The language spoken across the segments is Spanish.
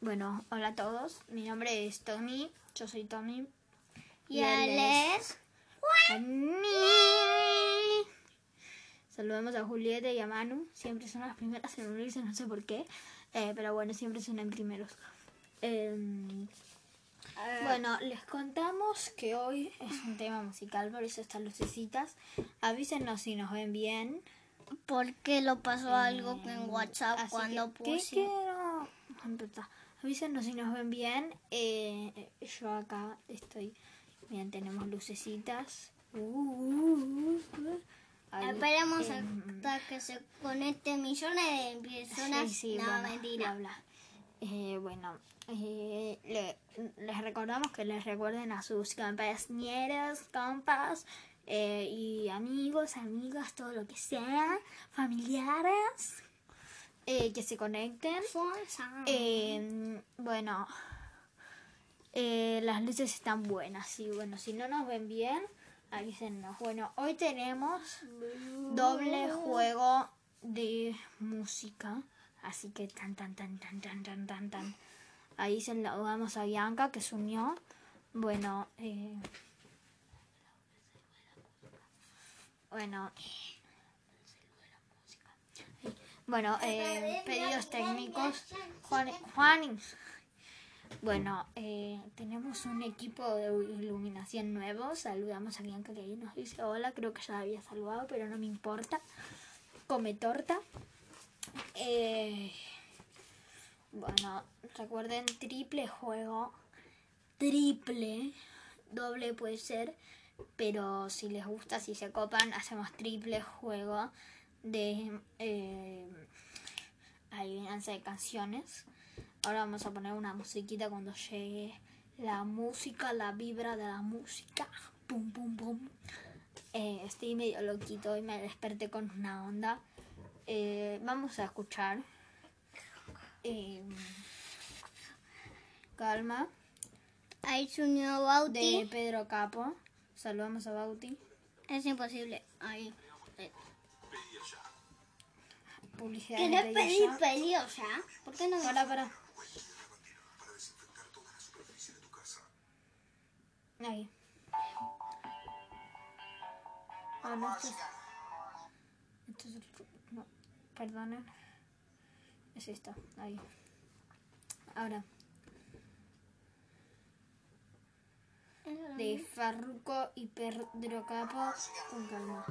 Bueno, hola a todos. Mi nombre es Tommy. Yo soy Tommy. Y él es Juani. Saludamos a Julieta y a Manu. Siempre son las primeras en unirse, no sé por qué. Eh, pero bueno, siempre son primeros. Em, bueno, les contamos que hoy es un tema musical, por eso están lucecitas. Avísenos si nos ven bien. porque lo pasó algo en WhatsApp Así cuando que, ¿qué puse. quiero? Empezar. Avísenos si nos ven bien. Eh, yo acá estoy. Bien, tenemos lucecitas. Uh, uh, uh. Ahí, Esperemos em, hasta que se conecten millones de personas. Sí, sí, no, bueno, mentira. bla, bla. Eh, bueno, eh, le- les recordamos que les recuerden a sus compañeros, compas eh, y amigos, amigas, todo lo que sea, familiares, eh, que se conecten. Em, bueno, eh, las luces están buenas. Y bueno, si no nos ven bien, ahí avísennos. Bueno, hoy tenemos doble juego de música. Así que tan, tan, tan, tan, tan, tan, tan, tan. Ahí se lo damos a Bianca que se unió. Bueno, eh, bueno bueno, eh, pedidos técnicos. Juan, Juan, bueno, eh, tenemos un equipo de iluminación nuevo. Saludamos a Bianca que ahí nos dice hola. Creo que ya la había saludado, pero no me importa. Come torta. Eh, bueno, recuerden triple juego. Triple. Doble puede ser. Pero si les gusta, si se copan, hacemos triple juego de eh, adivinanza de canciones. Ahora vamos a poner una musiquita cuando llegue la música, la vibra de la música. Pum, pum, pum. Eh, estoy medio loquito y me desperté con una onda. Eh, vamos a escuchar. eh, calma. Se unió Bauti. De Pedro Capo. Saludamos a Bauti. Es imposible. Ahí. Publicidad. ¿Querés de pedir ella. pedido ya? ¿Por qué no? Para, para. Ahí. Ah, no, esto es... Esto es el... No, perdonen. Es esto, ahí. Ahora, de Farruko y Pedro Capo con calma.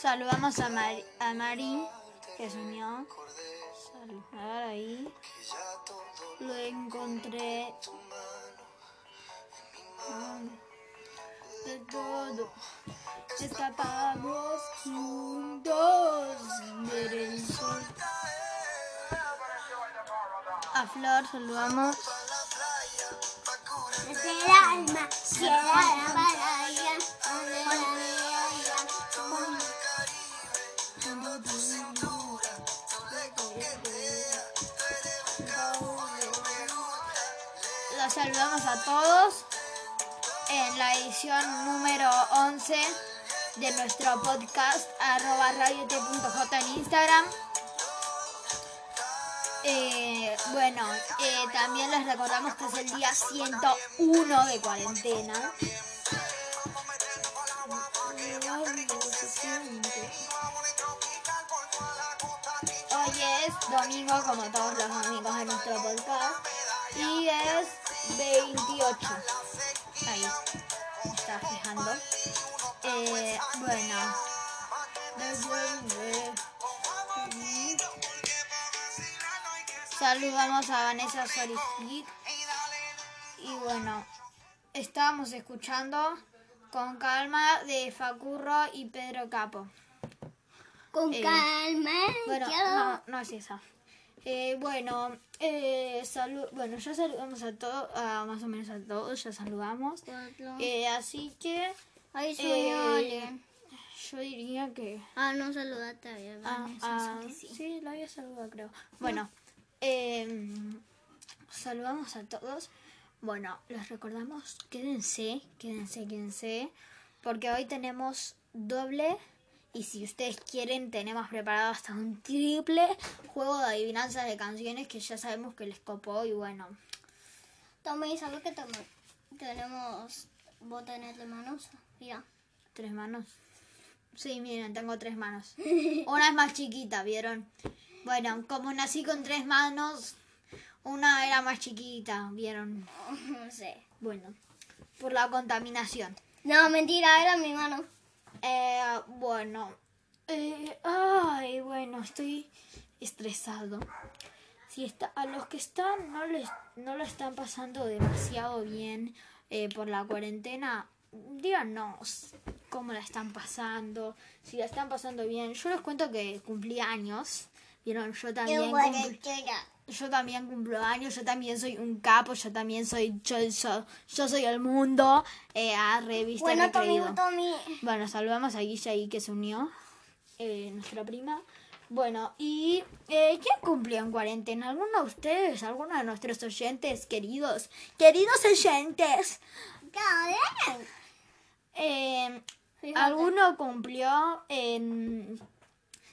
Saludamos a, Mari, a Mari, que se unió. Saludar ahí. Lo encontré. De todo. Escapamos juntos. Ver el sol. A Flor saludamos. El alma queda la a todos en la edición número 11 de nuestro podcast arroba radiote.j en Instagram. Eh, bueno, eh, también les recordamos que es el día 101 de cuarentena. Hoy es domingo, como todos los domingos de nuestro podcast. Y es 28. Ahí. Me está fijando. Eh, bueno. Saludamos a Vanessa Sorigit. Y bueno, estábamos escuchando con calma de Facurro y Pedro Capo. Con Eh, calma. Bueno, no, no es esa. Eh, bueno, eh, salu- bueno, ya saludamos a todos, a más o menos a todos, ya saludamos. Eh, así que Ahí eh, alguien. yo diría que... Ah, no saludaste a Ah, Vanessa, ah, sí, sí. sí, lo había saludado, creo. Bueno, eh, saludamos a todos. Bueno, les recordamos, quédense, quédense, quédense, porque hoy tenemos doble y si ustedes quieren tenemos preparado hasta un triple juego de adivinanzas de canciones que ya sabemos que les copó y bueno. Tommy, ¿sabes que tenemos botones de manos? Mira. ¿Tres manos? Sí, miren, tengo tres manos. Una es más chiquita, ¿vieron? Bueno, como nací con tres manos, una era más chiquita, ¿vieron? No sé. Bueno, por la contaminación. No, mentira, era mi mano. Eh, bueno. Eh, ay, bueno, estoy estresado. Si está, a los que están no les no lo están pasando demasiado bien eh, por la cuarentena, díganos cómo la están pasando, si la están pasando bien. Yo les cuento que cumplí años. Vieron, yo también yo también cumplo años, yo también soy un capo, yo también soy yo, yo, yo soy el mundo. Eh, a revista Bueno, Tommy. Tommy. Bueno, saludamos a Guilla ahí que se unió, eh, nuestra prima. Bueno, ¿y eh, quién cumplió en cuarentena? ¿Alguno de ustedes? ¿Alguno de nuestros oyentes queridos? Queridos oyentes. Eh. ¿Alguno cumplió en...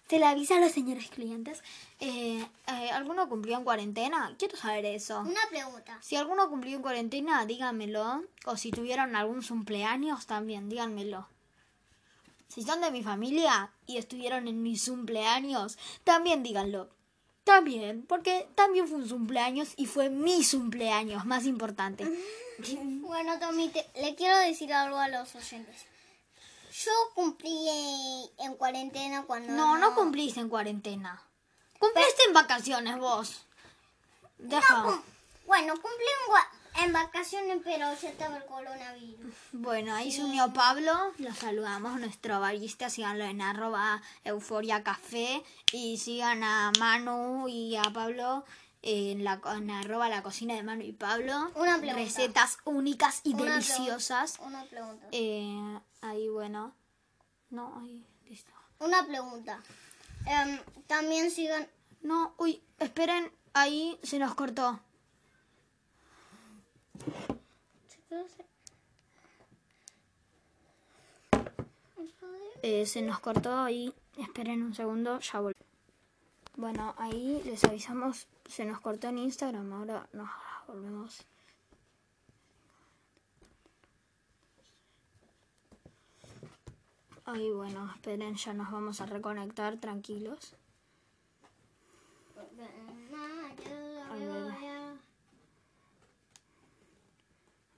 Se le avisa a los señores clientes. Eh, eh, ¿Alguno cumplió en cuarentena? Quiero saber eso. Una pregunta. Si alguno cumplió en cuarentena, díganmelo. O si tuvieron algún cumpleaños, también díganmelo. Si son de mi familia y estuvieron en mis cumpleaños, también díganlo. También, porque también fue un cumpleaños y fue mi cumpleaños, más importante. Bueno, Tommy, te- le quiero decir algo a los oyentes. Yo cumplí cuarentena cuando... No, no cumpliste en cuarentena. Cumpliste en vacaciones vos. Deja. Bueno, cumplí en, vacaciones, pero ya estaba el coronavirus. Bueno, ahí se unió Pablo, lo saludamos, nuestro barista, síganlo en arroba euforia café y sigan a Manu y a Pablo en, la, en arroba la cocina de Manu y Pablo. Una pregunta. Recetas únicas y Una deliciosas. Una pregunta. Eh, ahí bueno. No, ahí. Una pregunta. Em, también sigan... No, uy, esperen, ahí se nos cortó. Eh, se nos cortó ahí. Esperen un segundo, ya volvemos. Bueno, ahí les avisamos, se nos cortó en Instagram, ahora nos volvemos. Ahí bueno, esperen, ya nos vamos a reconectar, tranquilos.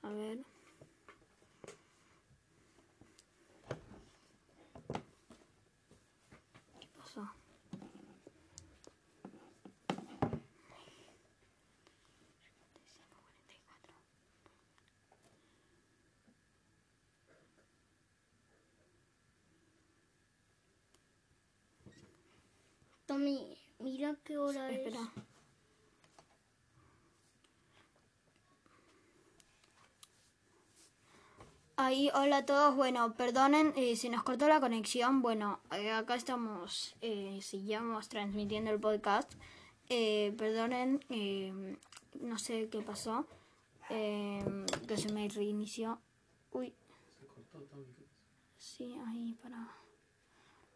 A ver. ¿Qué pasó? Tommy, mira qué hora es. Espera. Ahí, hola a todos. Bueno, perdonen, eh, se nos cortó la conexión. Bueno, eh, acá estamos, eh, seguimos transmitiendo el podcast. Eh, perdonen, eh, no sé qué pasó, eh, que se me reinició. Uy. Sí, ahí para...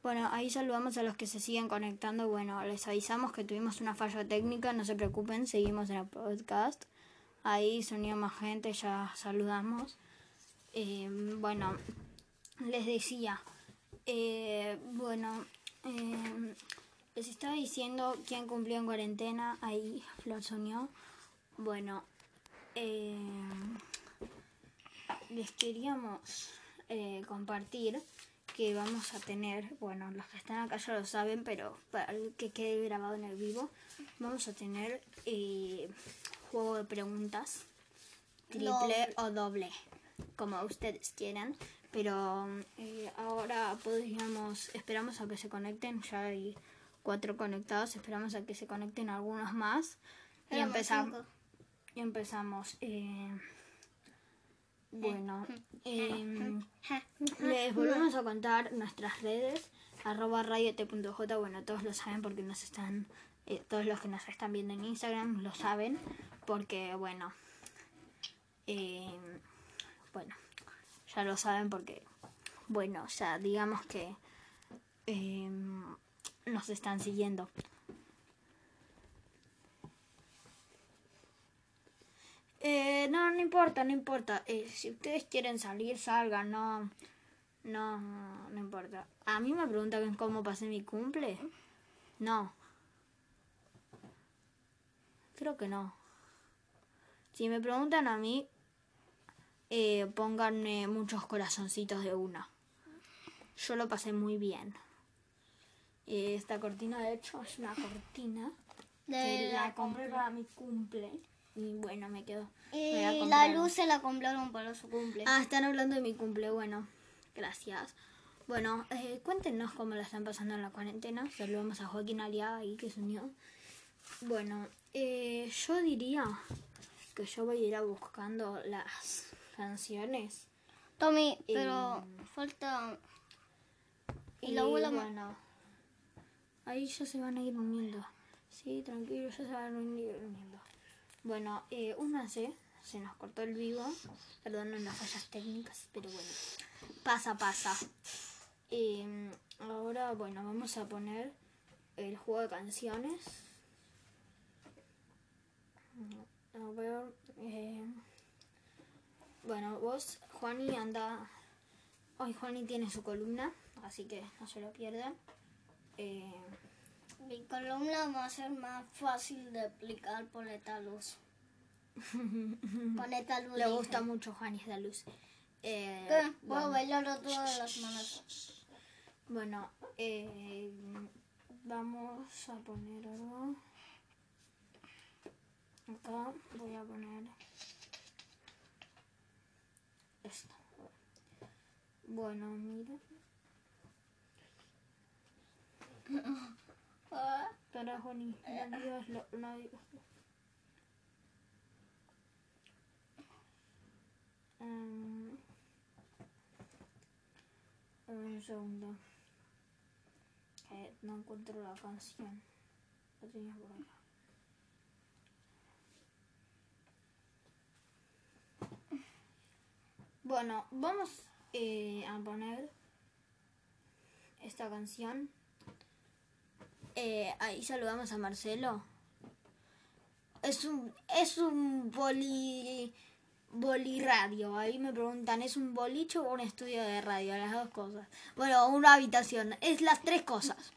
Bueno, ahí saludamos a los que se siguen conectando. Bueno, les avisamos que tuvimos una falla técnica, no se preocupen, seguimos en el podcast. Ahí unió más gente, ya saludamos. Eh, bueno, les decía, eh, bueno, eh, les estaba diciendo quién cumplió en cuarentena, ahí Flor unió. Bueno, eh, les queríamos eh, compartir que vamos a tener, bueno, los que están acá ya lo saben, pero para el que quede grabado en el vivo, vamos a tener eh, juego de preguntas, triple Doble. o doble, como ustedes quieran. Pero eh, ahora podríamos, esperamos a que se conecten, ya hay cuatro conectados, esperamos a que se conecten algunos más. Y cinco. Y empezamos. eh, bueno, em, les volvemos a contar nuestras redes, arroba radiot.j, bueno, todos lo saben porque nos están, eh, todos los que nos están viendo en Instagram lo saben, porque bueno, Eh, bueno, ya lo saben porque, bueno, ya digamos que eh, nos están siguiendo. Eh, no, no importa, no importa. Eh, si ustedes quieren salir, salgan, no, no, no importa. A mí me preguntan cómo pasé mi cumple. No. Creo que no. Si me preguntan a mí, eh, pónganme muchos corazoncitos de una. Yo lo pasé muy bien. Eh, esta cortina, de hecho, es una cortina De que la la compré para mi cumple. Y bueno, me quedó. Y me la luz se la compraron para su cumple. Ah, están hablando de mi cumple. Bueno, gracias. Bueno, eh, cuéntenos cómo la están pasando en la cuarentena. Saludamos a Joaquín Aliaga ahí que se unió. Bueno, eh, yo diría que yo voy a ir a buscando las canciones. Tommy, pero falta... Y la abuela bueno, ahí ya se van a ir uniendo. Sí, tranquilo, ya se van a ir uniendo. Bueno, eh, únanse. Se nos cortó el vivo. Perdón las fallas técnicas, pero bueno. Pasa, pasa. Eh, ahora, bueno, vamos a poner el juego de canciones. A ver. eh, bueno, vos, Juani, anda. Hoy Juani tiene su columna, así que no se lo pierdan. Eh, Mi columna va a ser más fácil de explicar por esta luz. Por esta luz. le dije. gusta mucho Juani esta luz. Eh, ¿Qué? Puedo bueno, bailarlo todas las semanas. bueno, eh, vamos a poner algo. Acá voy a poner esto. Bueno, mira. Ah, Para Juani, no digas lo- ver, un segundo. Eh, no encuentro la canción. La tenía por acá. Bueno, vamos eh, a poner esta canción. Eh, ahí saludamos a Marcelo. Es un, es un boli, boli radio. Ahí me preguntan, ¿es un boliche o un estudio de radio? Las dos cosas. Bueno, una habitación. Es las tres cosas.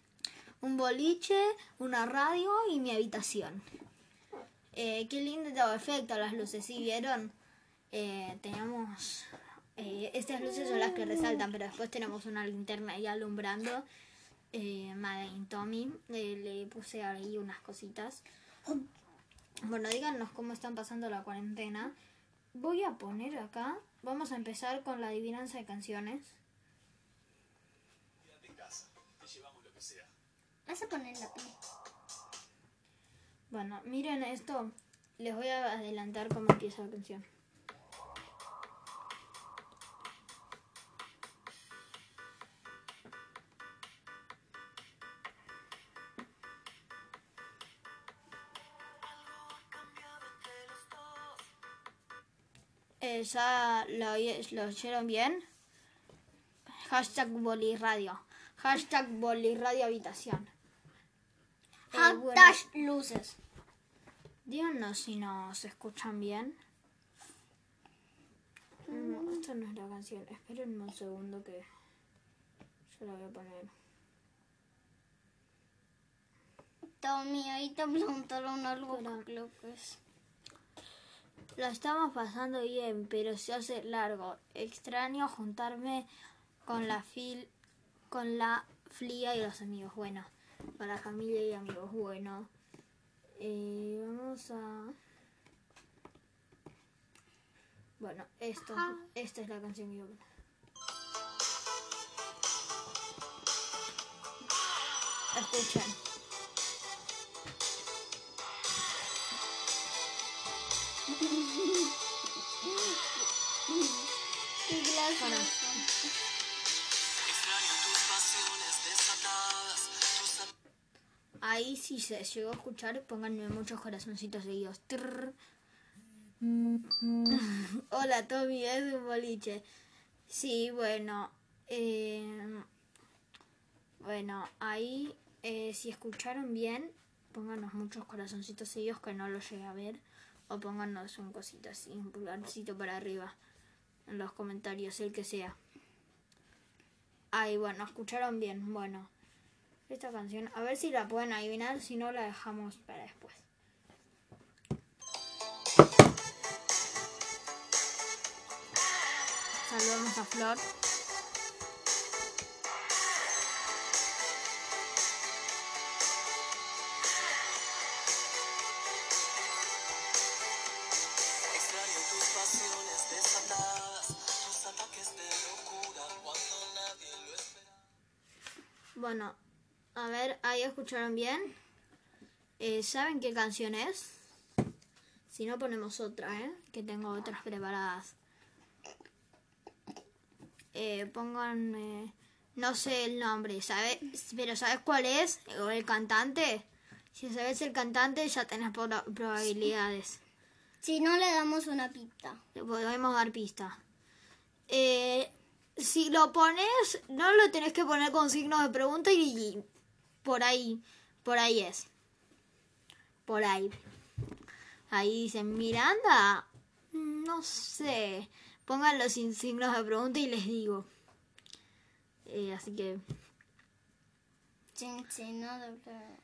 Un boliche, una radio y mi habitación. Eh, qué lindo todo efecto, las luces, ¿sí vieron? Eh, tenemos... eh, estas luces son las que resaltan, pero después tenemos una linterna ahí alumbrando. Eh, Made in Tommy. Eh, le puse ahí unas cositas. Bueno, díganos cómo están pasando la cuarentena. Voy a poner acá. Vamos a empezar con la adivinanza de canciones. Vas a poner la pi. Bueno, miren esto. Les voy a adelantar cómo empieza la canción. Eh, ¿Ya lo, lo oyeron bien? Hashtag Boliradio. Hashtag Boliradio Habitación. Eh, bueno, Hashtag luces. díganos si nos escuchan bien. No, esta no es la canción. Esperen un segundo que yo la voy a poner. Tommy, ahí te preguntaron algo Espera. que creo que es. Lo estamos pasando bien, pero se hace largo. Extraño juntarme con la fil, con la flia y los amigos. Bueno, con la familia y amigos. Bueno, eh, vamos a. Bueno, esto, esta es la canción que yo. Escuchen. Qué Ahí si se llegó a escuchar, pónganme muchos corazoncitos seguidos. Hola Tommy, es un boliche. Sí, bueno. eh, bueno, ahí, eh, si escucharon bien, pónganos muchos corazoncitos seguidos que no los llegué a ver. O pónganos un cosito así, un pulgarcito para arriba. En los comentarios, el que sea. Ahí, bueno, escucharon bien. Bueno, esta canción, a ver si la pueden adivinar, si no la dejamos para después. Saludamos a Flor. Escucharon bien. Eh, ¿Saben qué canción es? Si no, ponemos otra, ¿eh? Que tengo otras preparadas. Eh, pongan, no sé el nombre, ¿sabes? Pero ¿sabes cuál es? ¿O el cantante? Si sabes el cantante, ya tenés proba- probabilidades. Si no le damos una pista. Le podemos dar pista. Eh, si lo pones, no lo tenés que poner con signos de pregunta y por ahí, por ahí es. Por ahí. Ahí dicen Miranda. No sé. Pónganlo sin signos de pregunta y les digo. Eh, así que, Sin signo de pregunta.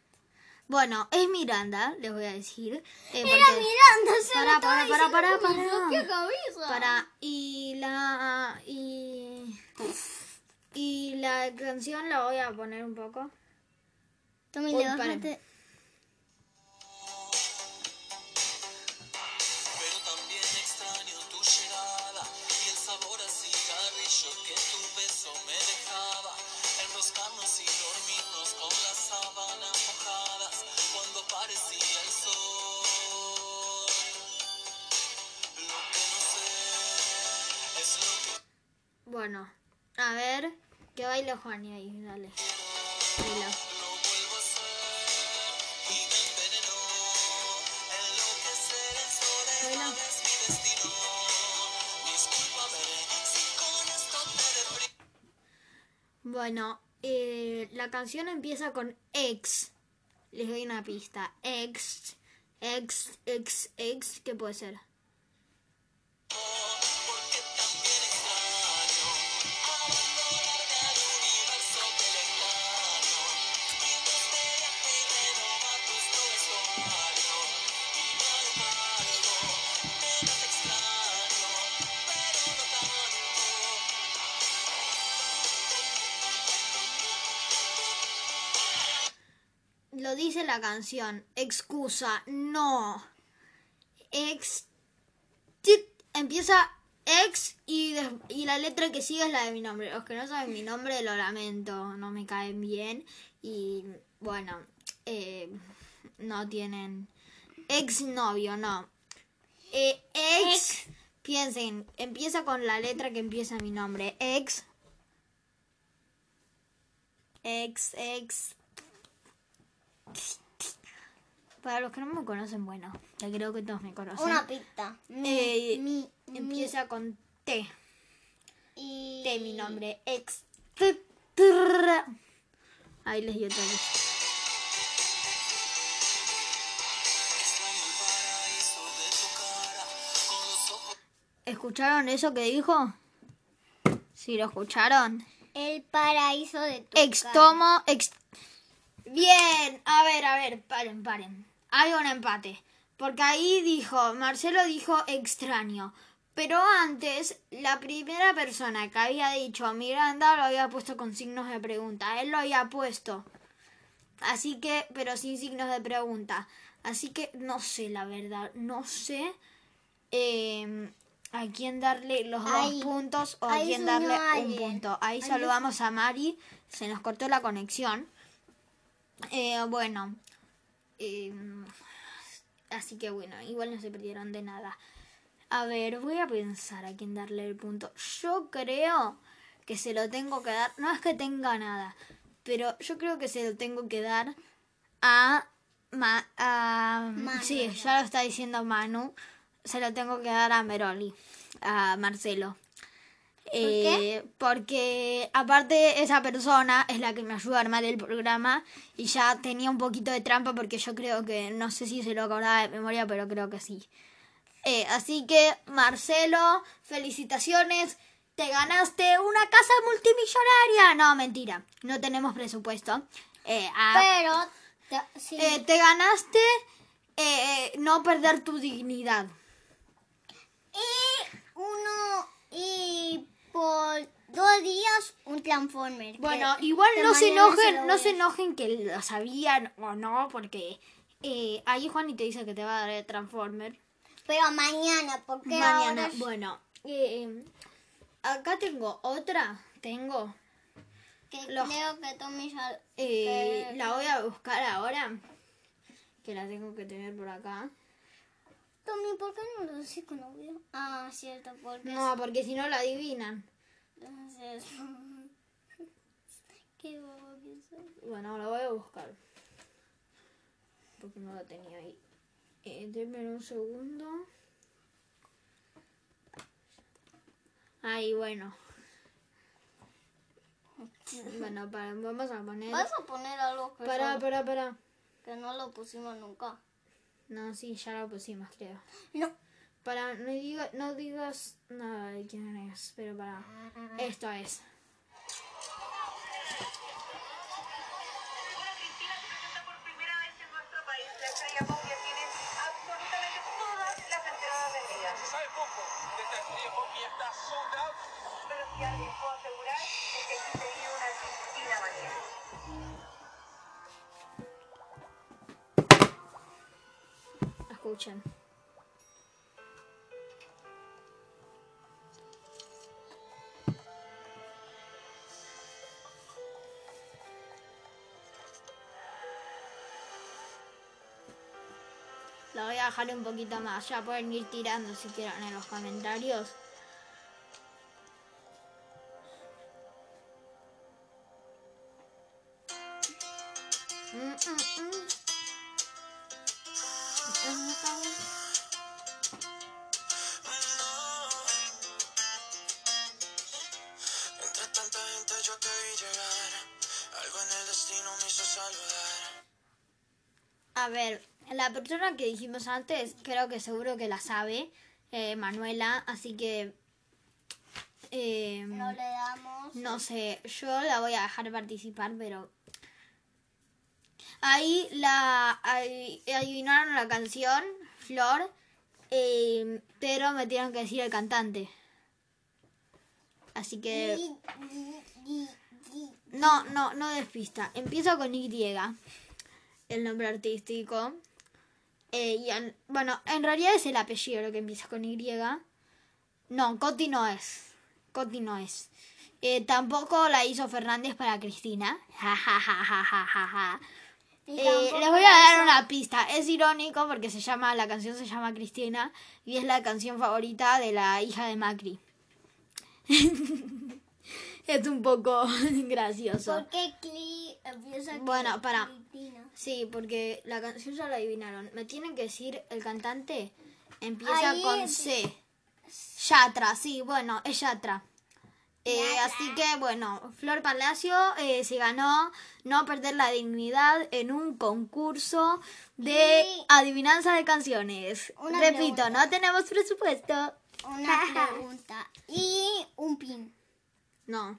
bueno, es Miranda, les voy a decir. Eh, Mira, porque- Miranda, se Para, para, para, para, para. cabeza. Para y la y y la canción la voy a poner un poco. Tommy, Uy, le bajaste. Pero también extraño tu llegada y el sabor a cigarrillo que tu beso me dejaba. Enroscarnos y dormirnos con las sábanas mojadas cuando parecía el sol. Lo que no sé es lo que Bueno, a ver, que baile Juani ahí, dale. Baila. Bueno, eh, la canción empieza con ex. Les doy una pista. Ex, ex, ex, ex, ¿qué puede ser? Dice la canción. Excusa, no. Ex. tit, Empieza ex y, des- y la letra que sigue es la de mi nombre. Los que no saben mi nombre lo lamento, no me caen bien. Y bueno, eh, no tienen ex novio, no. Eh, ex, piensen, empieza con la letra que empieza mi nombre. Ex. Ex, ex. Para los que no me conocen, bueno, ya creo que todos me conocen. Una pista. Mi, Eh, mi, Empieza con T. y... T, mi nombre. Ex. Ahí les dio otra vez. ¿Escucharon eso que dijo? Sí, lo escucharon. El paraíso de tu Ex cara. tomo. Ex... Bien, a ver, a ver, paren, paren. Hay un empate. Porque ahí dijo, Marcelo dijo extraño. Pero antes, la primera persona que había dicho Miranda lo había puesto con signos de pregunta. Él lo había puesto. Así que, pero sin signos de pregunta. Así que no sé, la verdad. No sé eh, a quién darle los Ahí. dos puntos o a quién darle un punto. Ahí Ahí saludamos a Mari. Se nos cortó la conexión. Eh, bueno. eh, así que bueno, igual no se perdieron de nada. A ver, voy a pensar a quién darle el punto. Yo creo que se lo tengo que dar. No es que tenga nada, pero yo creo que se lo tengo que dar a. Ma- a Manu. sí, ya lo está diciendo Manu. se lo tengo que dar a Meroli, a Marcelo. Qué? Eh, Porque aparte esa persona es la que me ayuda a armar el programa y ya tenía un poquito de trampa porque yo creo que, no sé si se lo acordaba de memoria, pero creo que sí. Eh, así que, Marcelo, felicitaciones. Te ganaste una casa multimillonaria. No, mentira. No tenemos presupuesto. Eh, ah, Pero, te- sí. eh, te ganaste no perder tu dignidad. y uno, y por dos días un Transformer. Bueno, igual no se enojen, no se enojen que lo sabían o no, porque eh, ahí Juan te dice que te va a dar el Transformer. Pero mañana, porque Mañana, ahora es- bueno, eh, acá tengo otra, tengo, que los- creo que Tommy ya... eh, que- la voy a buscar ahora, que la tengo que tener por acá. Tommy, ¿por qué no lo decís con audio? Ah, cierto, porque... No, porque si no la adivinan. Entonces... Qué bobo que soy. Bueno, la voy a buscar. Porque no la tenía ahí. Eh, denme un segundo. Ahí, bueno. Bueno, para, vamos a poner... ¿Vas a poner algo que, Para, para, para. que no lo pusimos nunca? No, sí, ya lo pusimos, creo. No. Para, no, diga, no digas nada de quién es, pero para. Esto es. Lo voy a dejar un poquito más. Ya pueden ir tirando si quieren en los comentarios. Persona que dijimos antes, creo que seguro que la sabe, eh, Manuela, así que... eh, No le damos... no sé, yo la voy a dejar participar, pero... Ahí la ahí- adivinaron la canción, Flor, eh, pero me tienen que decir el cantante. Así que... No, no, no despista. Empieza con Y, el nombre artístico. Eh, y bueno, en realidad es el apellido lo que empieza con Y. No, Coti no es. Coti no es. Eh, tampoco la hizo Fernández para Cristina. Ja, ja, ja, Eh, les voy a dar una pista. Es irónico porque se llama, la canción se llama Cristina y es la canción favorita de la hija de Macri. es un poco gracioso. ¿Por qué Cli empieza Bueno, para. Cristina? Sí, porque la canción ya la adivinaron. Me tienen que decir el cantante. Empieza Ahí con es- C. Yatra, sí, bueno, es Yatra. Eh, Yatra. así que bueno, Flor Palacio eh, se ganó no perder la dignidad en un concurso de adivinanza de canciones. Una Repito, pregunta. no tenemos presupuesto. Una pregunta. Y un pin. No,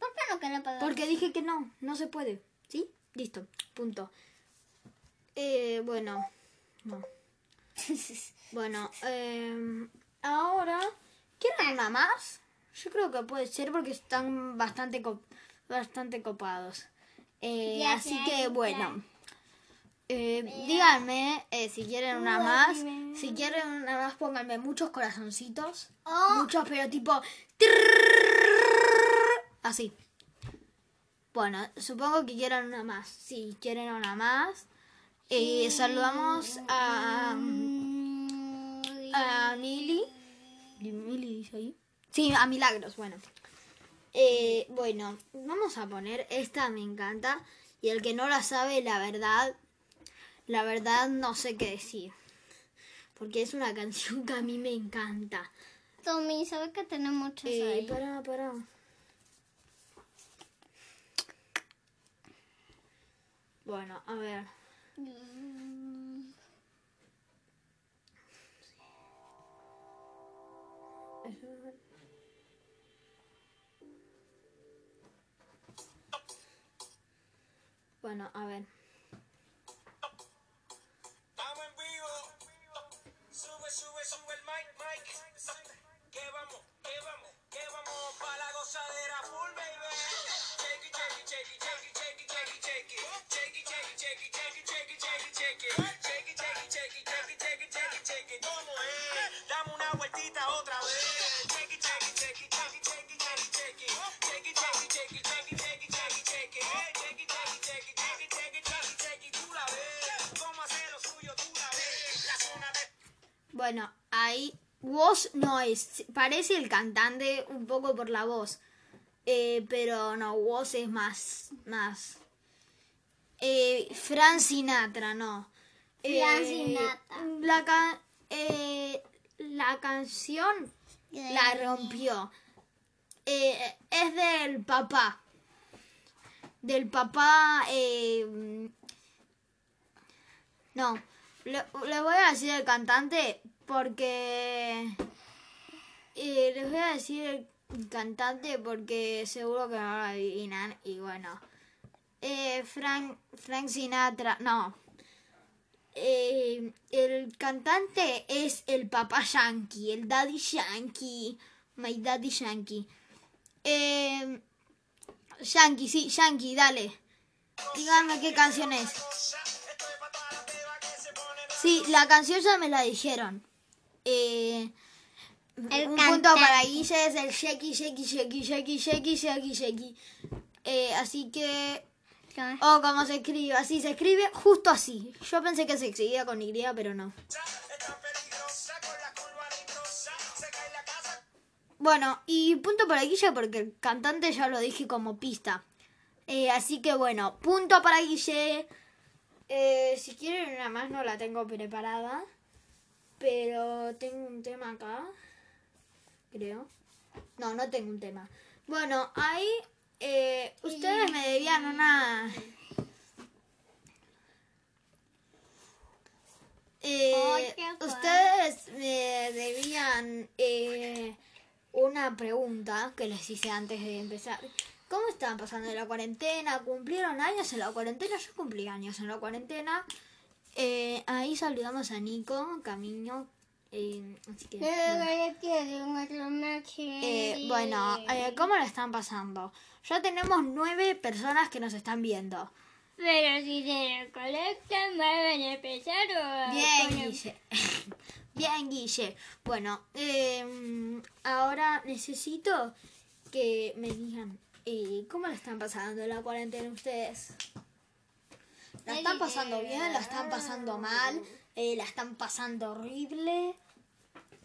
¿Por qué no querés pagar? porque dije que no, no se puede. ¿Sí? Listo, punto. Eh, bueno, no. Bueno, eh, ahora, ¿quieren una más? Yo creo que puede ser porque están bastante, bastante copados. Eh, Ya así que, bueno, eh, díganme eh, si quieren una más. Si quieren una más, pónganme muchos corazoncitos. Oh. Muchos, pero tipo... Así. Bueno, supongo que quieren una más. Si quieren una más. Eh, saludamos a, a. ¿Mili dice ahí? Sí, a Milagros, bueno. Eh, bueno, vamos a poner esta, me encanta. Y el que no la sabe, la verdad, la verdad no sé qué decir. porque es una canción que a mí me encanta. Tommy, ¿sabes que tenemos muchos Eh, ahí? pará, pará. Bueno, a ver. Bueno, a ver. Estamos en vivo. Sube, sube, sube el mic, mic. Que vamos, que vamos, que vamos pa' la gozadera full, baby. Bueno, ahí Woz no es, parece el cantante un poco por la voz, eh, pero no, Woz es más, más. Eh, Fran Sinatra, no. Eh, Fran Sinatra. La, ca- eh, la canción la rompió. Eh, es del papá. Del papá. no, le, le voy a decir el cantante porque... eh, les voy a decir el cantante porque seguro que no lo adivinan y bueno. Eh, Frank, Frank Sinatra, no. Eh, el cantante es el papá Yankee, el Daddy Yankee, my Daddy Yankee. Eh, Yankee, sí, Yankee, dale. Díganme qué canción es. Sí, la canción ya me la dijeron. Eh, El un punto para Guille es el shakey, shakey, shakey, shakey, shakey, shakey, shakey. Eh, así que... O como se escribe, así se escribe, justo así. Yo pensé que se escribía con Y, pero no. Bueno, y punto para Guille porque el cantante ya lo dije como pista. Eh, así que bueno, punto para Guille. Eh, si quieren una más no la tengo preparada. Pero tengo un tema acá. Creo. No, no tengo un tema. Bueno, ahí eh, ustedes me debían una... Eh, ustedes me debían eh, una pregunta que les hice antes de empezar. ¿Cómo estaban pasando la cuarentena? ¿Cumplieron años en la cuarentena? Yo cumplí años en la cuarentena. Eh, ahí saludamos a Nico, Camino. eh, así que, bueno. Eh, bueno, eh, ¿cómo la están pasando? Ya tenemos nueve personas que nos están viendo. Pero si se recolectan, van a empezar o... Bien, Guille. Bien, Guille. Bueno, eh, ahora necesito que me digan eh, cómo la están pasando la cuarentena ustedes. ¿La están pasando bien? ¿La están pasando mal? Eh, ¿La están pasando horrible?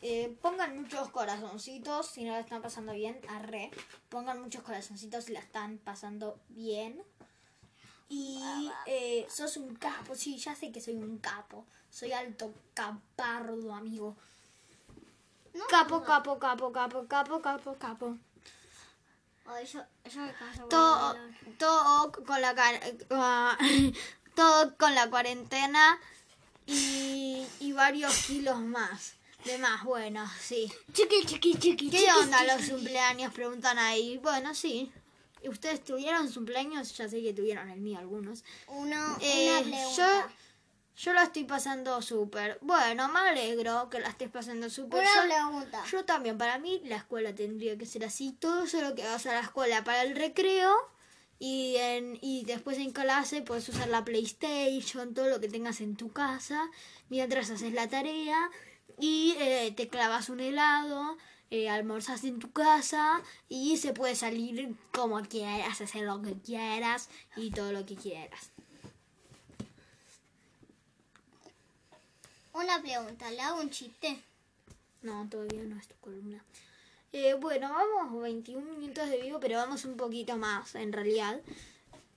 Eh, pongan muchos corazoncitos si no la están pasando bien. Arre. Pongan muchos corazoncitos si la están pasando bien. Y eh, sos un capo, sí, ya sé que soy un capo. Soy alto capardo, amigo. Capo, capo, capo, capo, capo, capo, capo. Ay, yo, yo me caso con Todo, todo con la car- ah, todo con la cuarentena y, y varios kilos más. De más, bueno, sí. Chiqui, chiqui, chiqui, ¿Qué chiqui, onda chiqui. los cumpleaños? Preguntan ahí. Bueno, sí. ¿Ustedes tuvieron cumpleaños? Ya sé que tuvieron el mío algunos. Uno, Eh, una yo, yo la estoy pasando súper. Bueno, me alegro que la estés pasando súper. Una Yo- pregunta. Yo también, para mí la escuela tendría que ser así. Todo solo que vas a la escuela para el recreo y, en, y después en clase puedes usar la PlayStation, todo lo que tengas en tu casa, mientras haces la tarea y eh, te clavas un helado, eh, almorzas en tu casa y se puede salir como quieras, hacer lo que quieras y todo lo que quieras. Una pregunta, le hago un chiste. No, todavía no es tu columna. Eh, bueno, vamos 21 minutos de vivo, pero vamos un poquito más en realidad.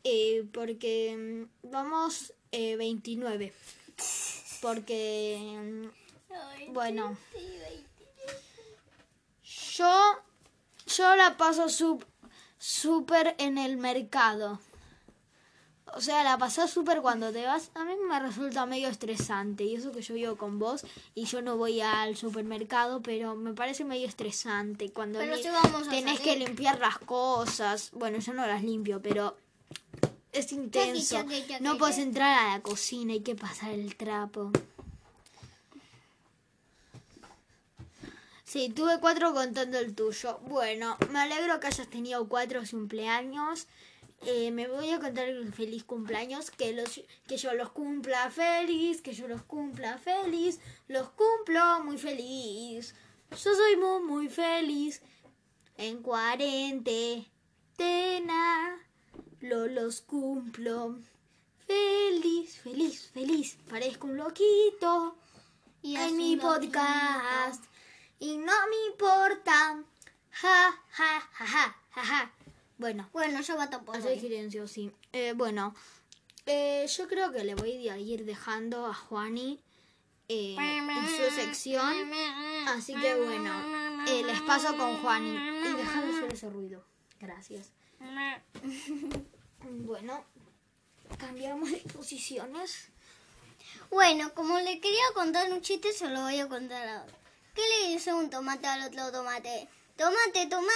Eh, porque mm, vamos eh, 29. Porque mm, Bueno, yo, yo la paso súper en el mercado. O sea, la pasás súper cuando te vas. A mí me resulta medio estresante. Y eso que yo vivo con vos y yo no voy al supermercado, pero me parece medio estresante. Cuando Pero vamos tenés que limpiar las cosas. Bueno, yo no las limpio, pero es intenso. No puedes entrar a la cocina, hay que pasar el trapo. Sí, tuve cuatro contando el tuyo. Bueno, me alegro que hayas tenido cuatro cumpleaños. Eh, me voy a contar el feliz cumpleaños, que, los, que yo los cumpla feliz, que yo los cumpla feliz, los cumplo muy feliz. Yo soy muy, muy feliz. En cuarentena, lo los cumplo. Feliz, feliz, feliz. Parezco un loquito Y en un mi loquito. podcast. Y no me importa. Ja, ja, ja, ja, ja, ja. Bueno, Bueno, yo voto por hacer silencio, sí. Eh, bueno, eh, yo creo que le voy a ir dejando a Juani eh, en su sección. Así que bueno, eh, les paso con Juani. Y dejad de hacer ese ruido. Gracias. Bueno, cambiamos de posiciones. Bueno, como le quería contar un chiste, se lo voy a contar ahora. ¿Qué le dice un tomate al otro tomate? Tomate, toma,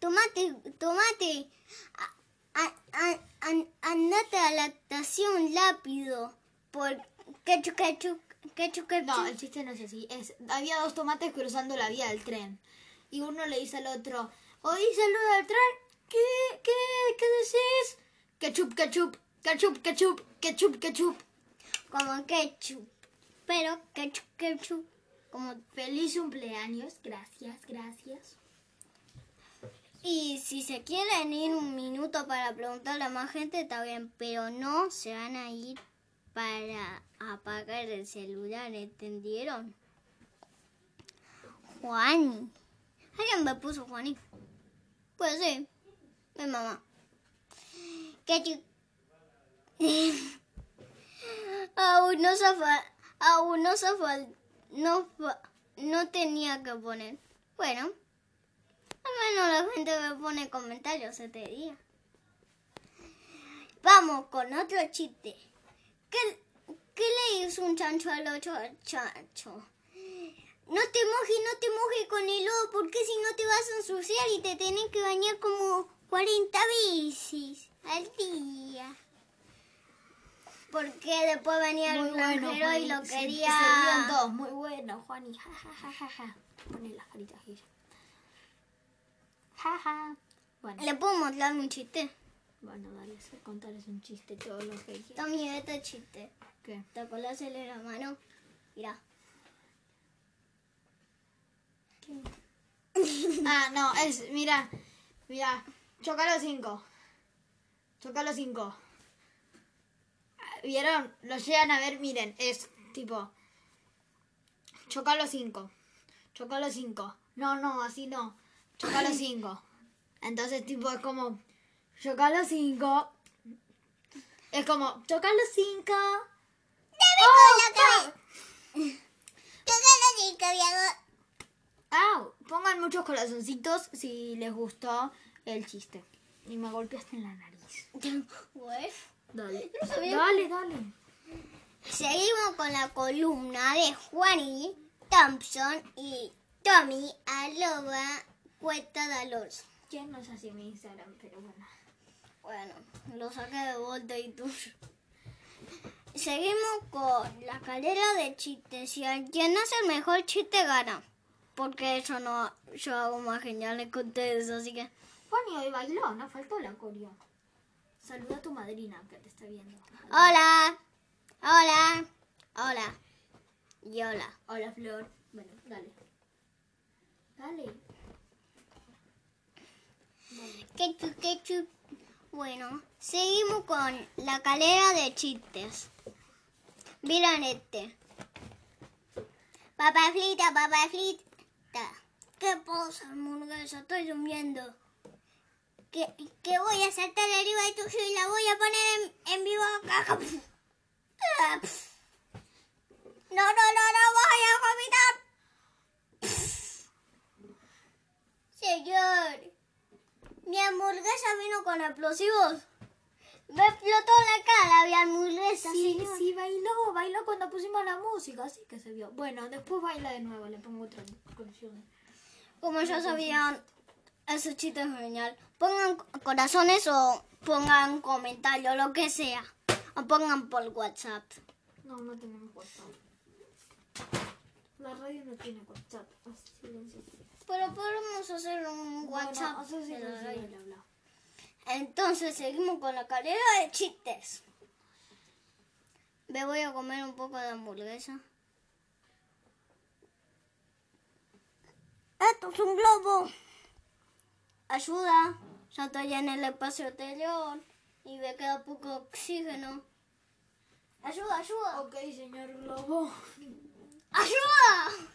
tomate, tomate. A- a- a- an- andate a la estación rápido. Por ketchup, ketchup, ketchup, ketchup. No, el chiste no es así. Es, había dos tomates cruzando la vía del tren. Y uno le dice al otro, ¿oís el ruido del tren? ¿Qué, qué, qué decís? Ketchup, ketchup, ketchup, ketchup, ketchup, ketchup. Como ketchup. Pero ketchup, ketchup. Como Feliz cumpleaños, gracias, gracias. Y si se quieren ir un minuto para preguntarle a más gente, está bien, pero no se van a ir para apagar el celular, ¿entendieron? Juani. Alguien me puso Juani. Pues sí, mi mamá. Que chi- aún no zafa, aún no no, fa- no tenía que poner. Bueno, menos la gente me pone comentarios este día. Vamos con otro chiste. ¿Qué, qué le hizo un chancho al otro chancho? No te mojes, no te mojes con el lodo porque si no te vas a ensuciar y te tenés que bañar como 40 veces al día. Porque después venía el granjero y lo quería... Se todos, muy bueno, Juani. Ja, ja, ja, ja, ja. Pone las caritas ella. Ja, ja. Bueno, ¿Le puedo mostrar mi chiste? bueno, dale, sé contarles un chiste todo lo que quieras. Tommy, este chiste. ¿Qué? Te colásele la mano. Mira. Ah, no, es, mira, mira, choca los cinco. Choca los cinco. ¿Vieron? Lo llegan a ver, miren, es tipo, choca los cinco. Choca los cinco. No, no, así no. Choca los cinco. Entonces, tipo, es como, choca los cinco. Es como, choca los cinco. ¡Oh, Au, pongan muchos corazoncitos si les gustó el chiste. Y me golpeaste en la nariz. Pues, Dale. no. Dale, dale. Seguimos con la columna de Juani Thompson y Tommy arroba cuesta de Alonso. Ya no sé si mi Instagram, pero bueno. Bueno, lo saqué de vuelta y tuyo. Seguimos con la calera de chistes. Si quien hace el mejor chiste gana. Porque yo no, yo hago más geniales que ustedes, así que. Juani hoy bailó, no faltó la coreo. Saluda a tu madrina que te está viendo. Hola, hola, hola y hola. Hola, Flor. Bueno, dale. Dale. Ketchup, ketchup. Bueno, seguimos con la calera de chistes. Miren este. Papá flita, papá flita. ¿Qué pasa, hamburguesa? Estoy durmiendo. Que, que voy a saltar arriba de tuyo y la voy a poner en, en vivo acá. No, no, no, no, voy a vomitar. Señor, mi hamburguesa vino con explosivos. Me explotó la cara mi hamburguesa, Sí, señor. sí, bailó, bailó cuando pusimos la música, así que se vio. Bueno, después baila de nuevo, le pongo otra canción. Como ya sabían, ese chiste es genial. Pongan corazones o pongan comentarios, lo que sea. O pongan por WhatsApp. No, no tenemos WhatsApp. La radio no tiene WhatsApp, así silencio. Pero podemos hacer un WhatsApp. Bueno, bla, bla. Entonces seguimos con la carrera de chistes. Me voy a comer un poco de hamburguesa. Esto es un globo. Ayuda. Ya estoy en el espacio exterior y me queda poco oxígeno. Ayuda, ayuda. Ok, señor Globo. ¡Ayuda!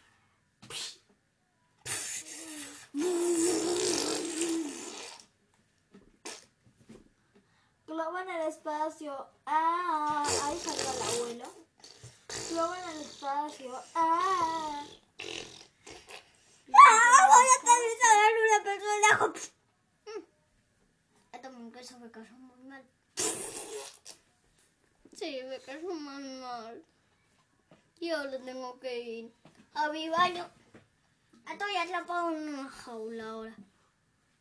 Globo en el espacio. Ah, ahí salió el abuelo. Globo en el espacio. Ah. ¡Ah! Voy a en una persona. Mm. Esta hamburguesa me cayó muy mal. Sí, me cayó muy mal. Y ahora tengo que ir a mi baño. Estoy atrapado en una jaula ahora.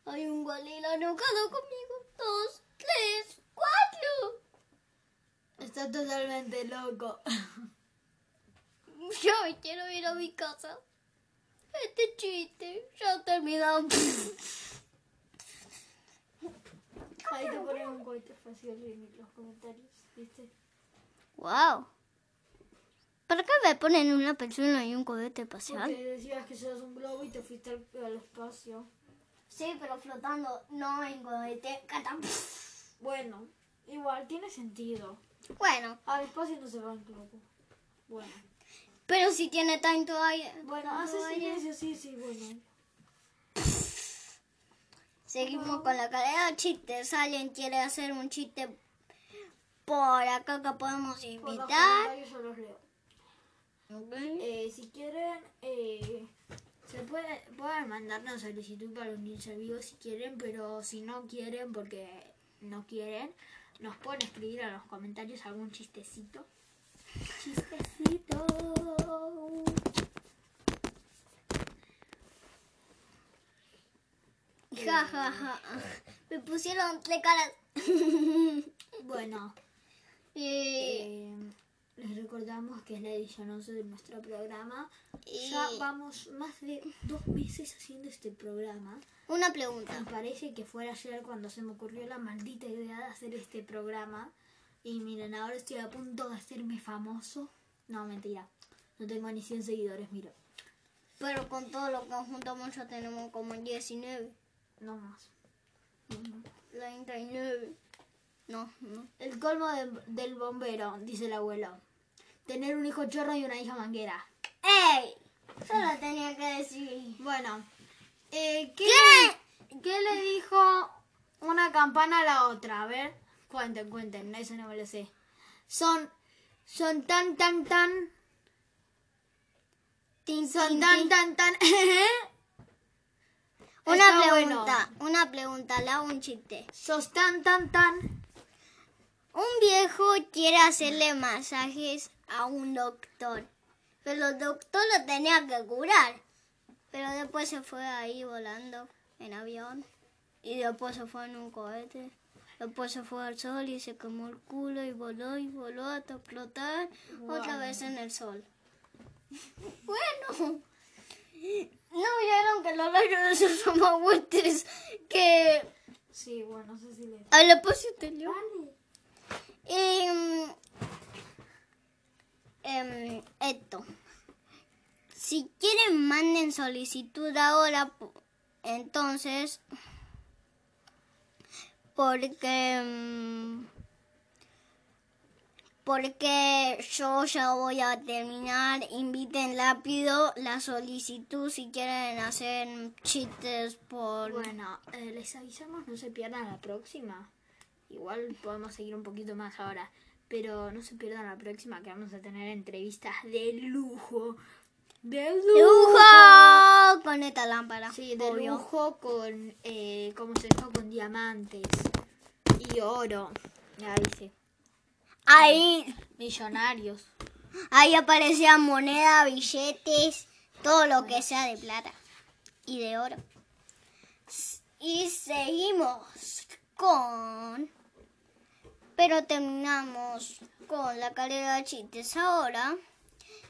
Hay un gorila enojado conmigo. Dos, tres, cuatro. Está totalmente loco. Yo me quiero ir a mi casa. Este chiste ya ha terminado. Ahí te ponen un cohete espacial en los comentarios, ¿viste? Wow. ¿Para qué me ponen una persona y un cohete espacial? Porque decías que seas un globo y te fuiste al, al espacio. Sí, pero flotando, no en cohete. Bueno, igual tiene sentido. Bueno, Al espacio no se va en globo. Bueno. pero si tiene tanto aire. Bueno, hace silencio, sí, sí, bueno. Seguimos con la cadena de chistes. ¿Alguien quiere hacer un chiste por acá que podemos Por los invitar? comentarios yo los leo. Eh, si quieren, eh, se puede, pueden mandarnos solicitud para unirse al vivo si quieren, pero si no quieren, porque no quieren, nos pueden escribir en los comentarios algún chistecito. Chistecito. Ja, ja, ja. Me pusieron tres caras. Bueno, Eh, eh, les recordamos que es la edición 11 de nuestro programa. y Ya vamos más de dos meses haciendo este programa. una pregunta. Me parece que fue ayer cuando se me ocurrió la maldita idea de hacer este programa. Y miren, ahora estoy a punto de hacerme famoso. No, mentira. No tengo ni 100 seguidores, mira. Pero con todo lo que juntamos ya tenemos como 19. No más. 39. No, no. El colmo de- del bombero, dice el abuelo. Tener un hijo chorro y una hija manguera. ¡Ey! Solo tenía que decir. Bueno, eh, ¿qué, Le, ¿qué le dijo una campana a la otra? A ver, cuenten, cuenten, eso no me lo sé. Son, son tan, tan, tan, Tin, son tin, tan, tin. tan, tan. Una Está pregunta, bueno. una pregunta, hago un chiste. Sos tan, tan, tan. Un viejo quiere hacerle masajes a un doctor, pero el doctor lo tenía que curar. Pero después se fue ahí volando en avión y después se fue en un cohete. Después se fue al sol y se quemó el culo y voló y voló hasta explotar otra vez en el sol. Bueno, ¿no vieron que los rayos de esos son más fuertes que Sí, bueno, no sé si le... al espacio exterior? Em, em, esto. Si quieren, manden solicitud ahora. Entonces, porque. em, porque yo ya voy a terminar. Inviten rápido la solicitud si quieren hacer chistes por. Bueno, eh, les avisamos, no se pierdan la próxima. Igual podemos seguir un poquito más ahora. Pero no se pierdan la próxima que vamos a tener entrevistas de lujo. De ¡Lujo! Con esta lámpara. Sí, de obvio. lujo con, eh, ¿cómo se dijo? Con diamantes y oro. Ya dice, Ahí, millonarios. ahí aparecían monedas, billetes, todo lo que sea de plata y de oro. Y seguimos con... Pero terminamos con la calidad de chistes ahora.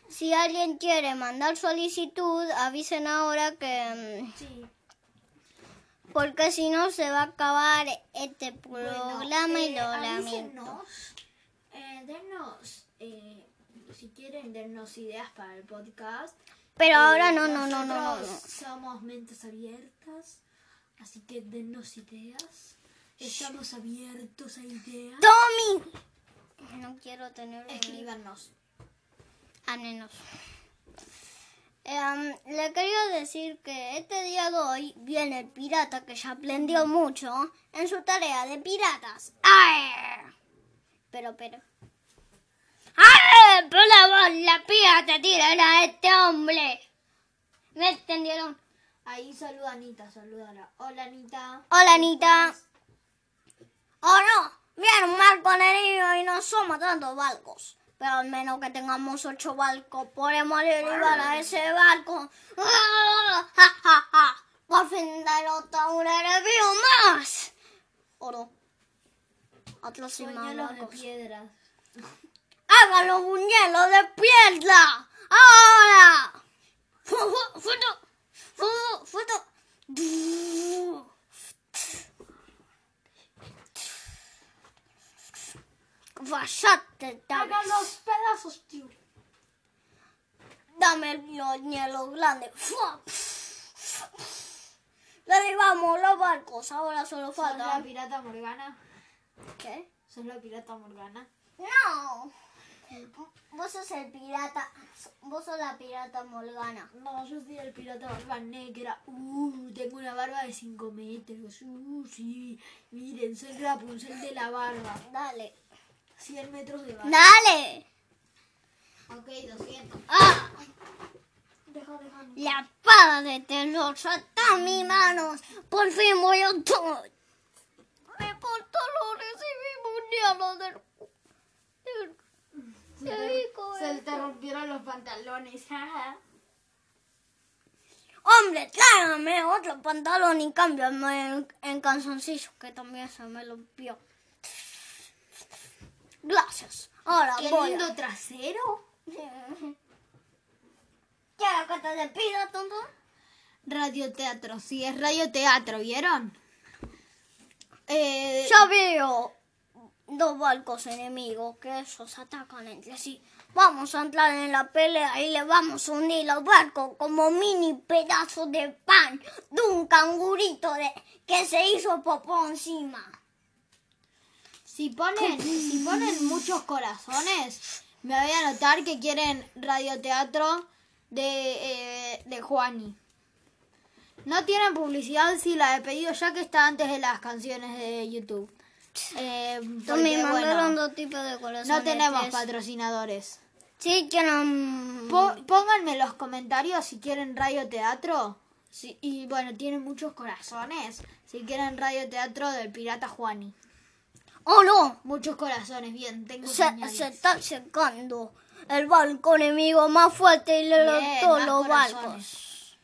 Si alguien quiere mandar solicitud, avisen ahora que... mm, Sí. Porque si no se va a acabar este programa y lo lamento. eh, avísennos, eh, eh, si quieren, dennos ideas para el podcast. Pero Eh, ahora no, no, no, no, no. Somos mentes abiertas, así que dennos ideas. Estamos abiertos a ideas. ¡Tommy! No quiero tener un- Escríbanos. Háblenos. Em, le quería decir que este día de hoy viene el pirata que ya aprendió mucho en su tarea de piratas. ¡Ay! Pero, pero. ¡Ay! Por la voz, la pirata tiran a este hombre. ¿Me entendieron? Ahí saluda a Anita, saludala. Hola Anita. Hola, Anita. ¡Oh, no! Viene un barco enemigo y no somos tantos barcos. Pero al menos que tengamos ocho barcos, podemos derribar a ese barco. Por fin derrota un enemigo más. Oro. Otros y de piedras. ¡Hágalo un hielo de piedra! ¡Ahora! ¡Fu- fu- ¡Foto! ¡Foto! ¡Foto! Fallaste, Hagan los pedazos, tío. Dame grandes. ¡Fua! Le derribamos los barcos, ahora solo ¿Sos la falta. pirata Morgana? ¿Qué? ¿Sos la pirata Morgana? No. Vos sos el pirata. Vos sos la pirata Morgana. No, yo soy el pirata barba negra. Uh, tengo una barba de 5 metros. Uh, sí. Miren, soy Rapunzel de la barba. Dale. 100 metros de barba. Dale. Ok, 200. ¡Ah! Deja, deja. La espada de terror está en mis manos. Por fin voy a todo. Me lo recibimos diablo del... del- Se se esto. te rompieron los pantalones. Hombre, tráigame otro pantalón y cámbiame en, en calzoncillos que también se me rompió. Gracias. Ahora Qué voy lindo a... trasero. ¿Quieres que te despida, tonto? Radioteatro, sí, es radioteatro, ¿vieron? Eh, Ya veo dos barcos enemigos que esos atacan entre sí. Vamos a entrar en la pelea y le vamos a hundir los barcos como mini pedazos de pan de un cangurito de, que se hizo popó encima. Si ponen, si ponen muchos corazones, me voy a notar que quieren radioteatro de, eh, de Juani. No tienen publicidad, sí la he pedido ya que está antes de las canciones de YouTube. Eh, porque, También mandaron bueno, dos tipos de corazones. no tenemos tres. patrocinadores. Sí, quieren... Po- pónganme en los comentarios si quieren radioteatro. Sí, y bueno, tienen muchos corazones. Si quieren radioteatro del pirata Juani. ¡Oh, no! Muchos corazones, bien, tengo Se, señales. se está secando el barco enemigo más fuerte y le más los corazones. barcos.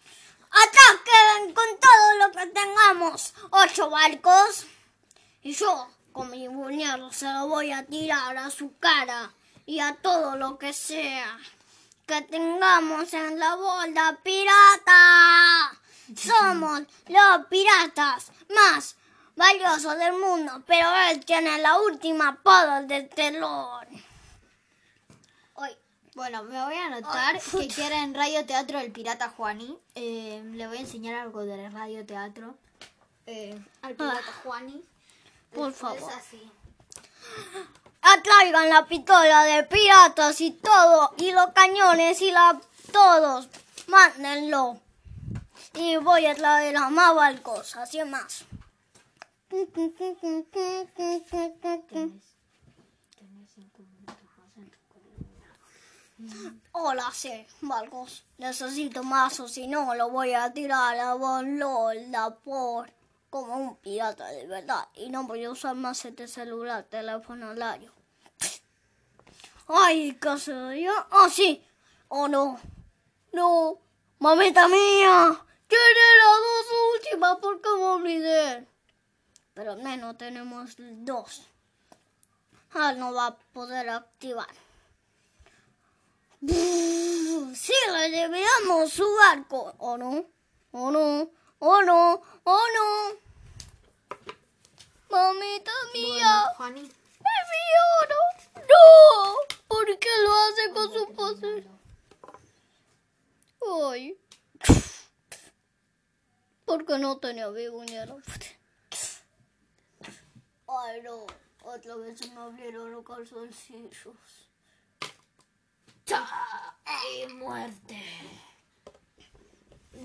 ¡Ataquen con todo lo que tengamos! ¡Ocho barcos! Y yo, con mi buñuelo, se lo voy a tirar a su cara y a todo lo que sea que tengamos en la bolda pirata. Somos los piratas más valiosos del mundo, pero él tiene la última poda del terror. Hoy. Bueno, me voy a anotar Ay, que puta. quieren radioteatro del pirata Juani. Eh, le voy a enseñar algo del radioteatro eh, al pirata Juani. Por favor. así. Atraigan la pistola de piratas y todo, y los cañones y la todos. Mándenlo. Y voy a traer a más barcos, así es más. Hola, sí, Marcos. Necesito más o si no lo voy a tirar a Lola por como un pirata de verdad. Y no voy a usar más este celular, teléfono lario. Ay, ¿qué hace yo? Ah, sí. Oh, no. No. Mamita mía. Quiere las dos últimas porque me olvidé. Pero al menos tenemos dos. Ah, no va a poder activar. Sí, le debíamos su barco. ¿O no? ¿O no? ¿O no? ¿O no? Mamita mía. Bueno, ¡Me lloro! ¡No! ¿Por qué lo hace con su pose? Ay. Porque no tenía vibuñera. Ay, no. Otra vez me abrieron los calzoncillos. y muerte.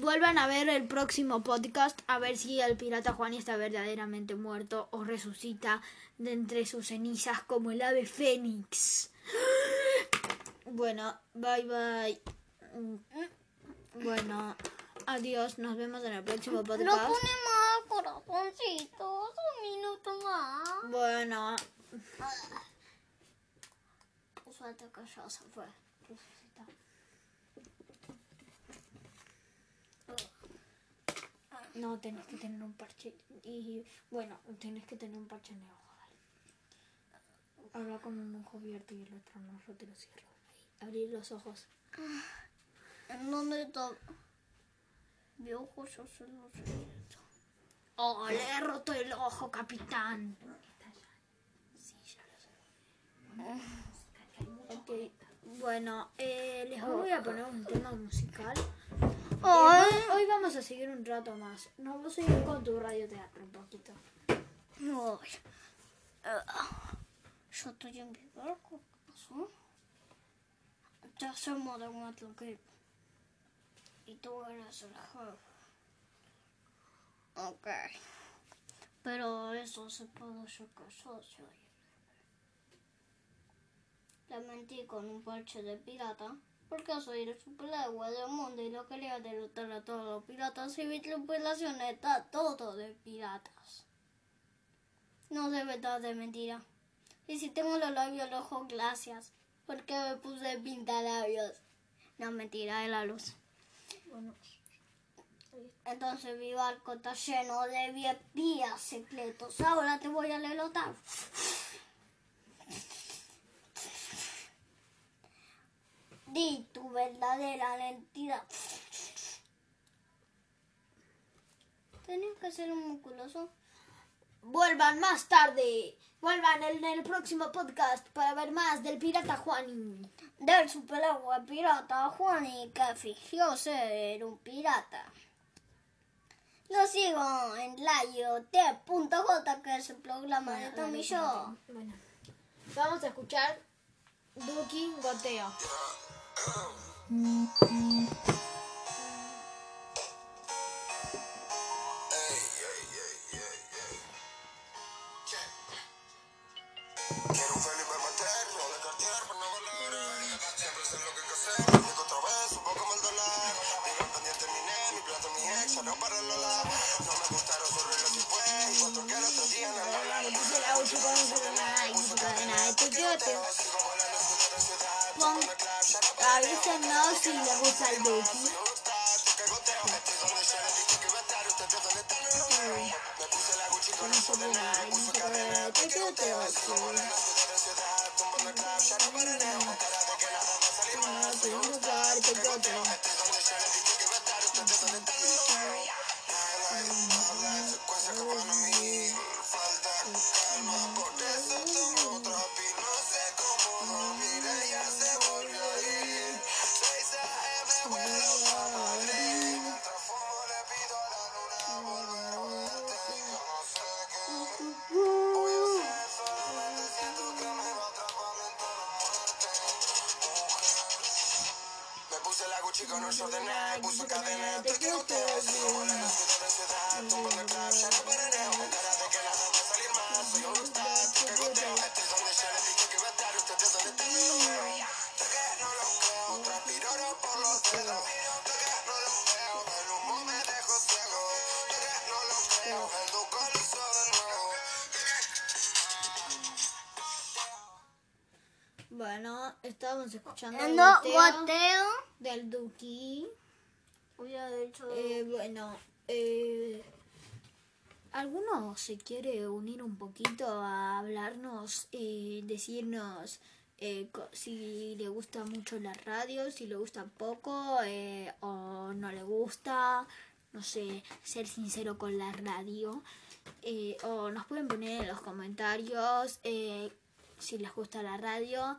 Vuelvan a ver el próximo podcast a ver si el pirata Juani está verdaderamente muerto o resucita de entre sus cenizas como el ave fénix. Bueno, bye bye. Bueno, adiós, nos vemos en el próximo No podcast. pone más corazoncitos. Un minuto más. Bueno, Suerte que ya se fue. no tenés que tener un parche y bueno, tenés que tener un parche en el ojo. Habla con un ojo abierto y el otro no, yo te lo cierro. Abrir los ojos. ¿En dónde está? Mi ojo yo se lo. Oh, le he roto el ojo, capitán. Sí, ya lo sé. Ok, bueno, eh, les voy a poner un tema musical. Eh, Ay. hoy- hoy vamos a seguir un rato más. No, vos seguir con tu radioteatro un poquito. Ay. Ah, Yo estoy en barco. ¿Qué pasó? Ya hacemos de un otro clip. Y tú eres el jefe. Ok. Pero eso se puede yo soy. Le mentí con un parche de pirata. Porque soy el superhéroe del mundo y lo quería derrotar a todos los piratas. Y mi tripulación está todo de piratas. No de verdad, de mentira. Y si tengo los labios rojos, gracias. Porque me puse pintalabios. No, mentira, de la luz. Entonces mi barco está lleno de vías secretos. Ahora te voy a lelotar. Di tu verdadera identidad. Tenías que ser un musculoso. vuelvan más tarde. Vuelvan en el próximo podcast para ver más del pirata Juani. del superhéroe pirata Juan y que fingió ser un pirata. Lo sigo en layo.t.j que es el programa de Tommy Show. Bueno, vamos a escuchar Duki Goteo. de puso cadena, te quiero no Me no no no me no Bueno, estábamos escuchando. No del Duki. Eh, bueno, eh, ¿alguno se quiere unir un poquito a hablarnos y decirnos eh, si le gusta mucho la radio, si le gusta poco eh, o no le gusta? No sé, ser sincero con la radio. O nos pueden poner en los comentarios si les gusta la radio.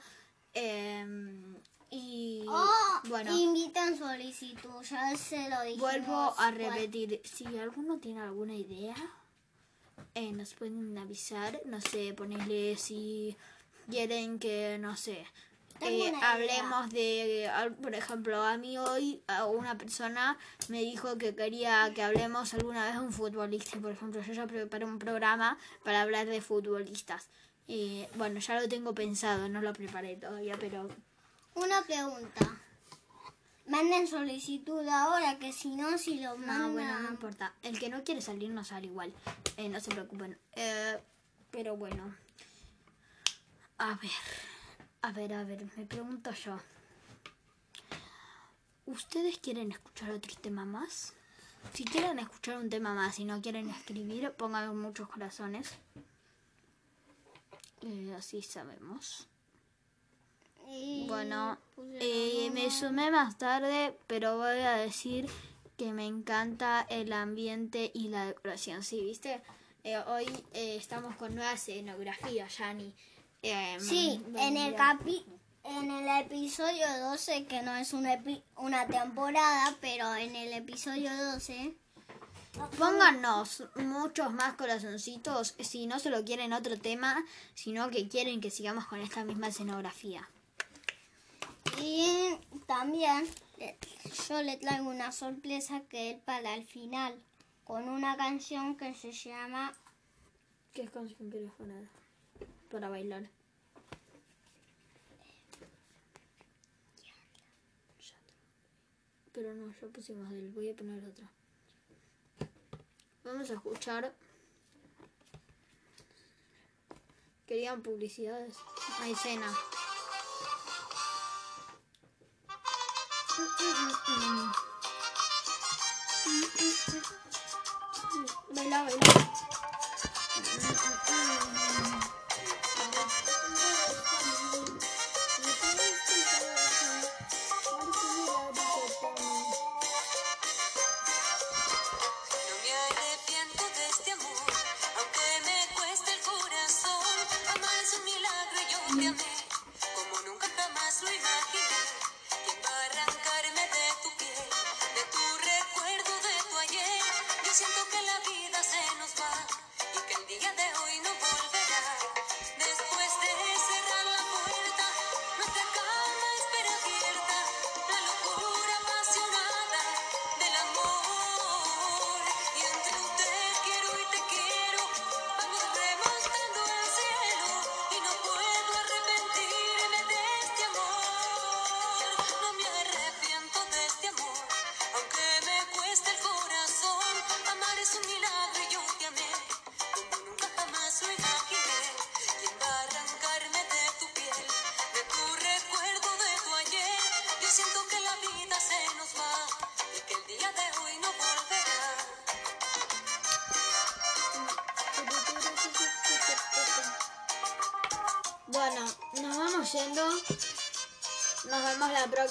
Y Oh, bueno. invitan solicitud, ya se lo dijimos. Vuelvo a repetir, si alguno tiene alguna idea, eh, nos pueden avisar, no sé, ponerle si quieren que, no sé, eh, hablemos de, por ejemplo, a mí hoy una persona me dijo que quería que hablemos alguna vez de un futbolista, por ejemplo, yo ya preparé un programa para hablar de futbolistas. Y bueno, ya lo tengo pensado, no lo preparé todavía, pero Una pregunta. Manden solicitud ahora, que si no, si lo No, mandan. bueno, no importa. El que no quiere salir no sale igual. Eh, no se preocupen. Eh, pero bueno. A ver. A ver, a ver. Me pregunto yo. ¿Ustedes quieren escuchar otro tema más? Si quieren escuchar un tema más y no quieren escribir, pongan muchos corazones. Eh, así sabemos. Bueno, eh, me sumé más tarde, pero voy a decir que me encanta el ambiente y la decoración. Sí, viste, Eh, hoy eh, estamos con nueva escenografía, Yani. Eh, Sí, bueno, en el capi en el episodio 12, que no es una, epi- una temporada, pero en el episodio 12, Pónganos muchos más corazoncitos si no solo quieren otro tema, sino que quieren que sigamos con esta misma escenografía. Y también yo le traigo una sorpresa que es para el final, con una canción que se llama ¿Qué canción quieres poner? Para bailar. Pero no, ya pusimos él. Voy a poner otra. Vamos a escuchar. Querían publicidades. Maicena. Baila, baila. No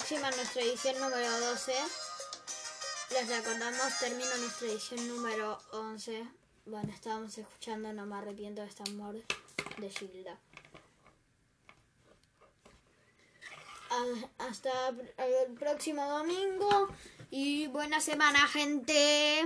próxima nuestra edición número 12. Les recordamos, termino nuestra edición número 11. Bueno, estábamos escuchando No me arrepiento de este amor de Gilda. A- Hasta el próximo domingo y buena semana, gente.